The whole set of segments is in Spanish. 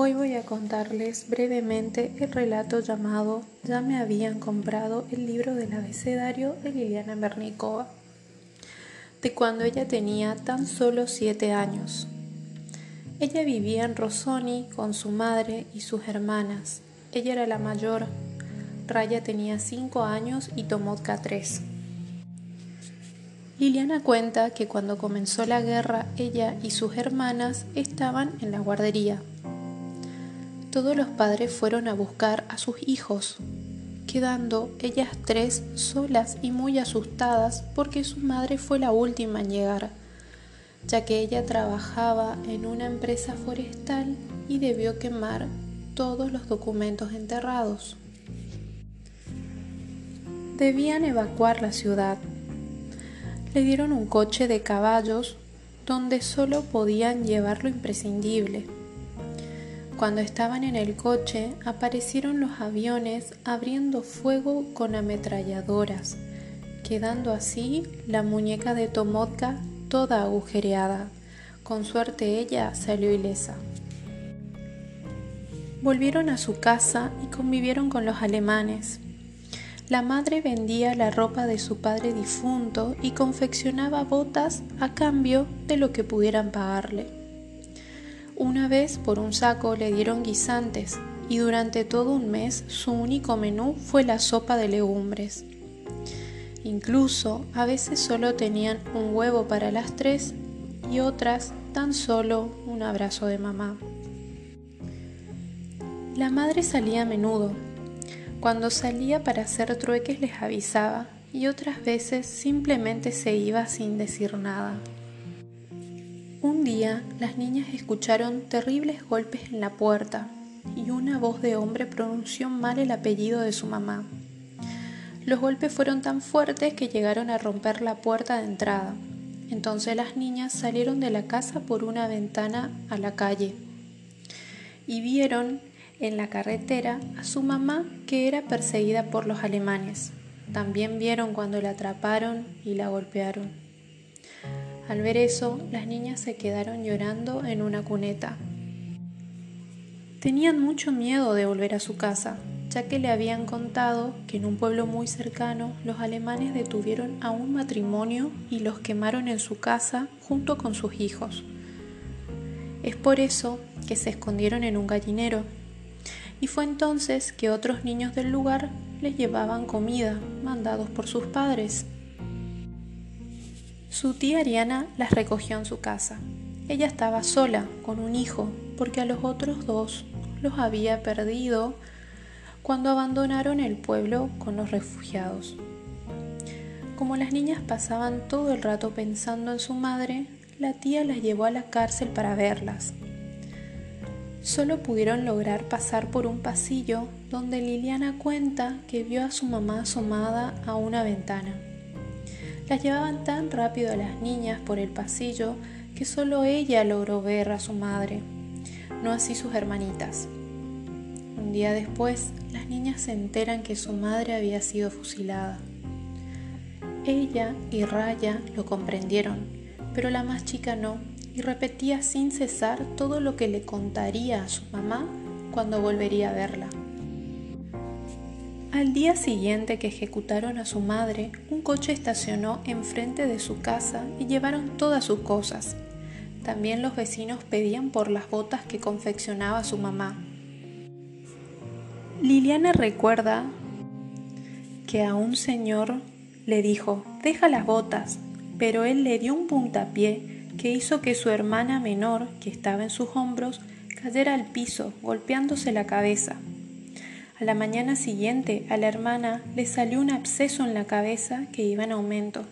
Hoy voy a contarles brevemente el relato llamado Ya me habían comprado el libro del abecedario de Liliana Bernikova, de cuando ella tenía tan solo siete años. Ella vivía en Rosoni con su madre y sus hermanas. Ella era la mayor. Raya tenía cinco años y Tomotka tres. Liliana cuenta que cuando comenzó la guerra ella y sus hermanas estaban en la guardería todos los padres fueron a buscar a sus hijos, quedando ellas tres solas y muy asustadas porque su madre fue la última en llegar, ya que ella trabajaba en una empresa forestal y debió quemar todos los documentos enterrados. Debían evacuar la ciudad. Le dieron un coche de caballos donde solo podían llevar lo imprescindible cuando estaban en el coche, aparecieron los aviones abriendo fuego con ametralladoras, quedando así la muñeca de Tomotka toda agujereada. Con suerte ella salió ilesa. Volvieron a su casa y convivieron con los alemanes. La madre vendía la ropa de su padre difunto y confeccionaba botas a cambio de lo que pudieran pagarle. Una vez por un saco le dieron guisantes y durante todo un mes su único menú fue la sopa de legumbres. Incluso a veces solo tenían un huevo para las tres y otras tan solo un abrazo de mamá. La madre salía a menudo. Cuando salía para hacer trueques les avisaba y otras veces simplemente se iba sin decir nada. Un día las niñas escucharon terribles golpes en la puerta y una voz de hombre pronunció mal el apellido de su mamá. Los golpes fueron tan fuertes que llegaron a romper la puerta de entrada. Entonces las niñas salieron de la casa por una ventana a la calle y vieron en la carretera a su mamá que era perseguida por los alemanes. También vieron cuando la atraparon y la golpearon. Al ver eso, las niñas se quedaron llorando en una cuneta. Tenían mucho miedo de volver a su casa, ya que le habían contado que en un pueblo muy cercano los alemanes detuvieron a un matrimonio y los quemaron en su casa junto con sus hijos. Es por eso que se escondieron en un gallinero. Y fue entonces que otros niños del lugar les llevaban comida, mandados por sus padres. Su tía Ariana las recogió en su casa. Ella estaba sola, con un hijo, porque a los otros dos los había perdido cuando abandonaron el pueblo con los refugiados. Como las niñas pasaban todo el rato pensando en su madre, la tía las llevó a la cárcel para verlas. Solo pudieron lograr pasar por un pasillo donde Liliana cuenta que vio a su mamá asomada a una ventana. Las llevaban tan rápido a las niñas por el pasillo que solo ella logró ver a su madre, no así sus hermanitas. Un día después, las niñas se enteran que su madre había sido fusilada. Ella y Raya lo comprendieron, pero la más chica no, y repetía sin cesar todo lo que le contaría a su mamá cuando volvería a verla. Al día siguiente que ejecutaron a su madre, un coche estacionó enfrente de su casa y llevaron todas sus cosas. También los vecinos pedían por las botas que confeccionaba su mamá. Liliana recuerda que a un señor le dijo, deja las botas, pero él le dio un puntapié que hizo que su hermana menor, que estaba en sus hombros, cayera al piso, golpeándose la cabeza. A la mañana siguiente a la hermana le salió un absceso en la cabeza que iba en aumento.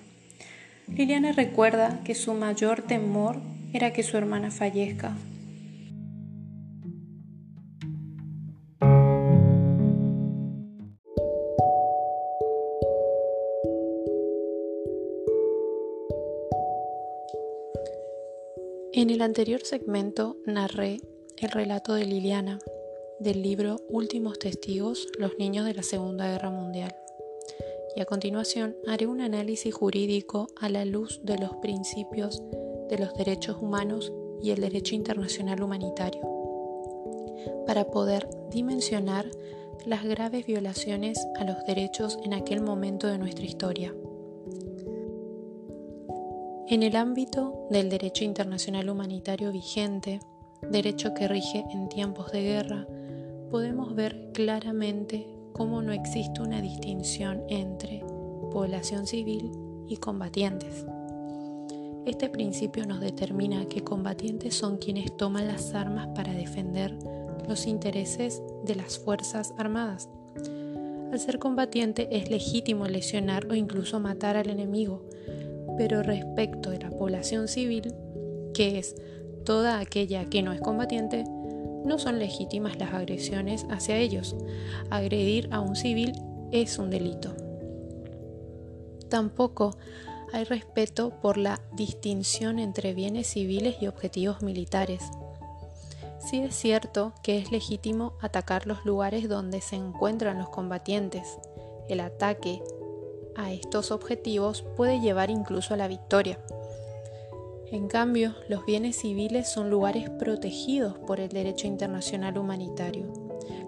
Liliana recuerda que su mayor temor era que su hermana fallezca. En el anterior segmento narré el relato de Liliana, del libro Últimos Testigos, los niños de la Segunda Guerra Mundial. Y a continuación haré un análisis jurídico a la luz de los principios de los derechos humanos y el derecho internacional humanitario. para poder dimensionar las graves violaciones a los derechos en aquel momento de nuestra historia. En el ámbito del derecho internacional humanitario vigente, derecho que rige en tiempos de guerra, podemos ver claramente cómo no existe una distinción entre población civil y combatientes. Este principio nos determina que combatientes son quienes toman las armas para defender los intereses de las Fuerzas Armadas. Al ser combatiente es legítimo lesionar o incluso matar al enemigo, pero respecto de la población civil, que es toda aquella que no es combatiente, no son legítimas las agresiones hacia ellos. Agredir a un civil es un delito. Tampoco hay respeto por la distinción entre bienes civiles y objetivos militares. Sí es cierto que es legítimo atacar los lugares donde se encuentran los combatientes. El ataque a estos objetivos puede llevar incluso a la victoria. En cambio, los bienes civiles son lugares protegidos por el derecho internacional humanitario,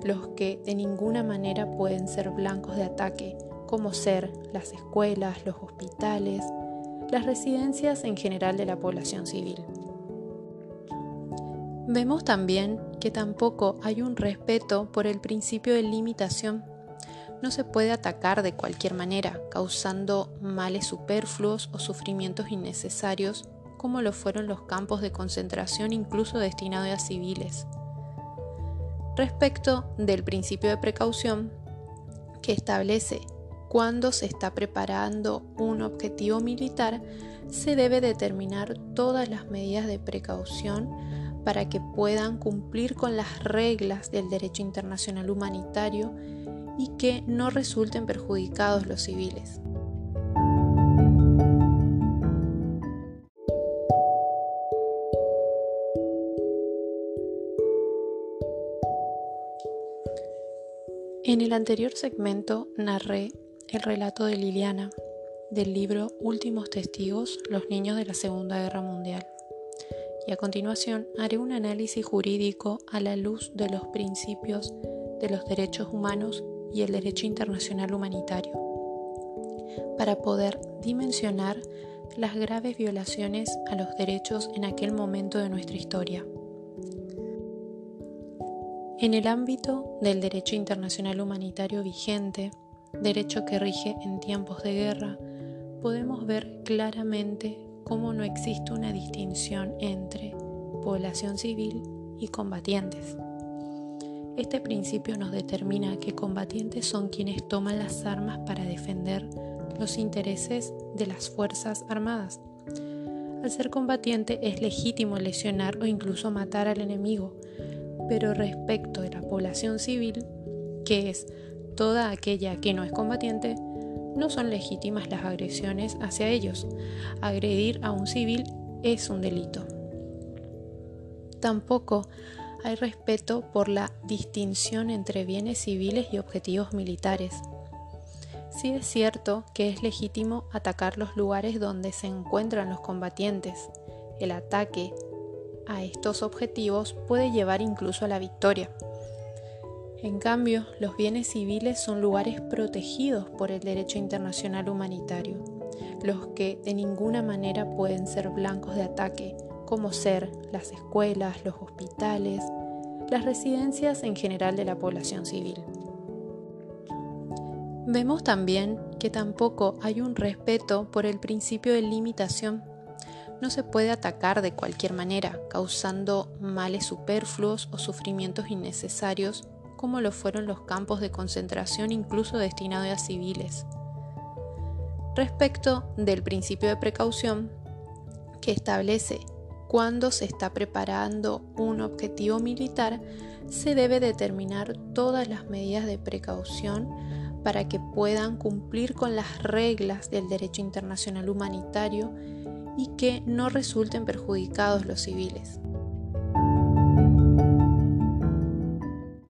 los que de ninguna manera pueden ser blancos de ataque, como ser las escuelas, los hospitales, las residencias en general de la población civil. Vemos también que tampoco hay un respeto por el principio de limitación no se puede atacar de cualquier manera, causando males superfluos o sufrimientos innecesarios, como lo fueron los campos de concentración incluso destinados a civiles. Respecto del principio de precaución, que establece cuando se está preparando un objetivo militar, se debe determinar todas las medidas de precaución para que puedan cumplir con las reglas del derecho internacional humanitario y que no resulten perjudicados los civiles. En el anterior segmento narré el relato de Liliana del libro Últimos Testigos, los niños de la Segunda Guerra Mundial. Y a continuación haré un análisis jurídico a la luz de los principios de los derechos humanos y el derecho internacional humanitario, para poder dimensionar las graves violaciones a los derechos en aquel momento de nuestra historia. En el ámbito del derecho internacional humanitario vigente, derecho que rige en tiempos de guerra, podemos ver claramente cómo no existe una distinción entre población civil y combatientes. Este principio nos determina que combatientes son quienes toman las armas para defender los intereses de las Fuerzas Armadas. Al ser combatiente es legítimo lesionar o incluso matar al enemigo, pero respecto de la población civil, que es toda aquella que no es combatiente, no son legítimas las agresiones hacia ellos. Agredir a un civil es un delito. Tampoco hay respeto por la distinción entre bienes civiles y objetivos militares. Sí es cierto que es legítimo atacar los lugares donde se encuentran los combatientes. El ataque a estos objetivos puede llevar incluso a la victoria. En cambio, los bienes civiles son lugares protegidos por el derecho internacional humanitario, los que de ninguna manera pueden ser blancos de ataque como ser las escuelas, los hospitales, las residencias en general de la población civil. Vemos también que tampoco hay un respeto por el principio de limitación. No se puede atacar de cualquier manera, causando males superfluos o sufrimientos innecesarios, como lo fueron los campos de concentración incluso destinados a civiles. Respecto del principio de precaución, que establece cuando se está preparando un objetivo militar, se debe determinar todas las medidas de precaución para que puedan cumplir con las reglas del derecho internacional humanitario y que no resulten perjudicados los civiles.